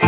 С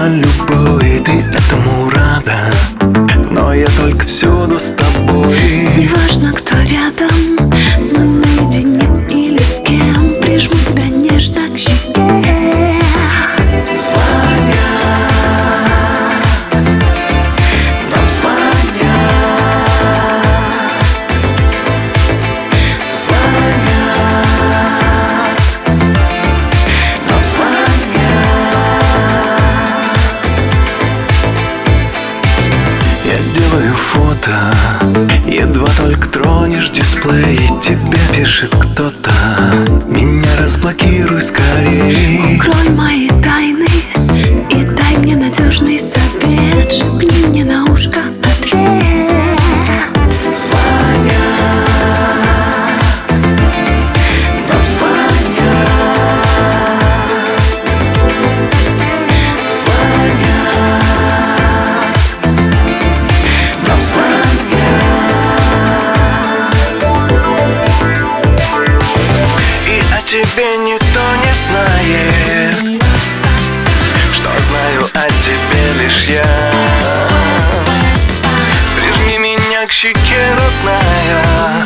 конечно, любой Ты этому рада. Но я только всюду с тобой. Неважно, кто рядом Мы наедине фото. Едва только тронешь дисплей Тебе пишет кто-то. Меня разблокируй скорей. Укрой мои тайны тебе никто не знает. Что знаю о тебе лишь я. Прижми меня к щеке, родная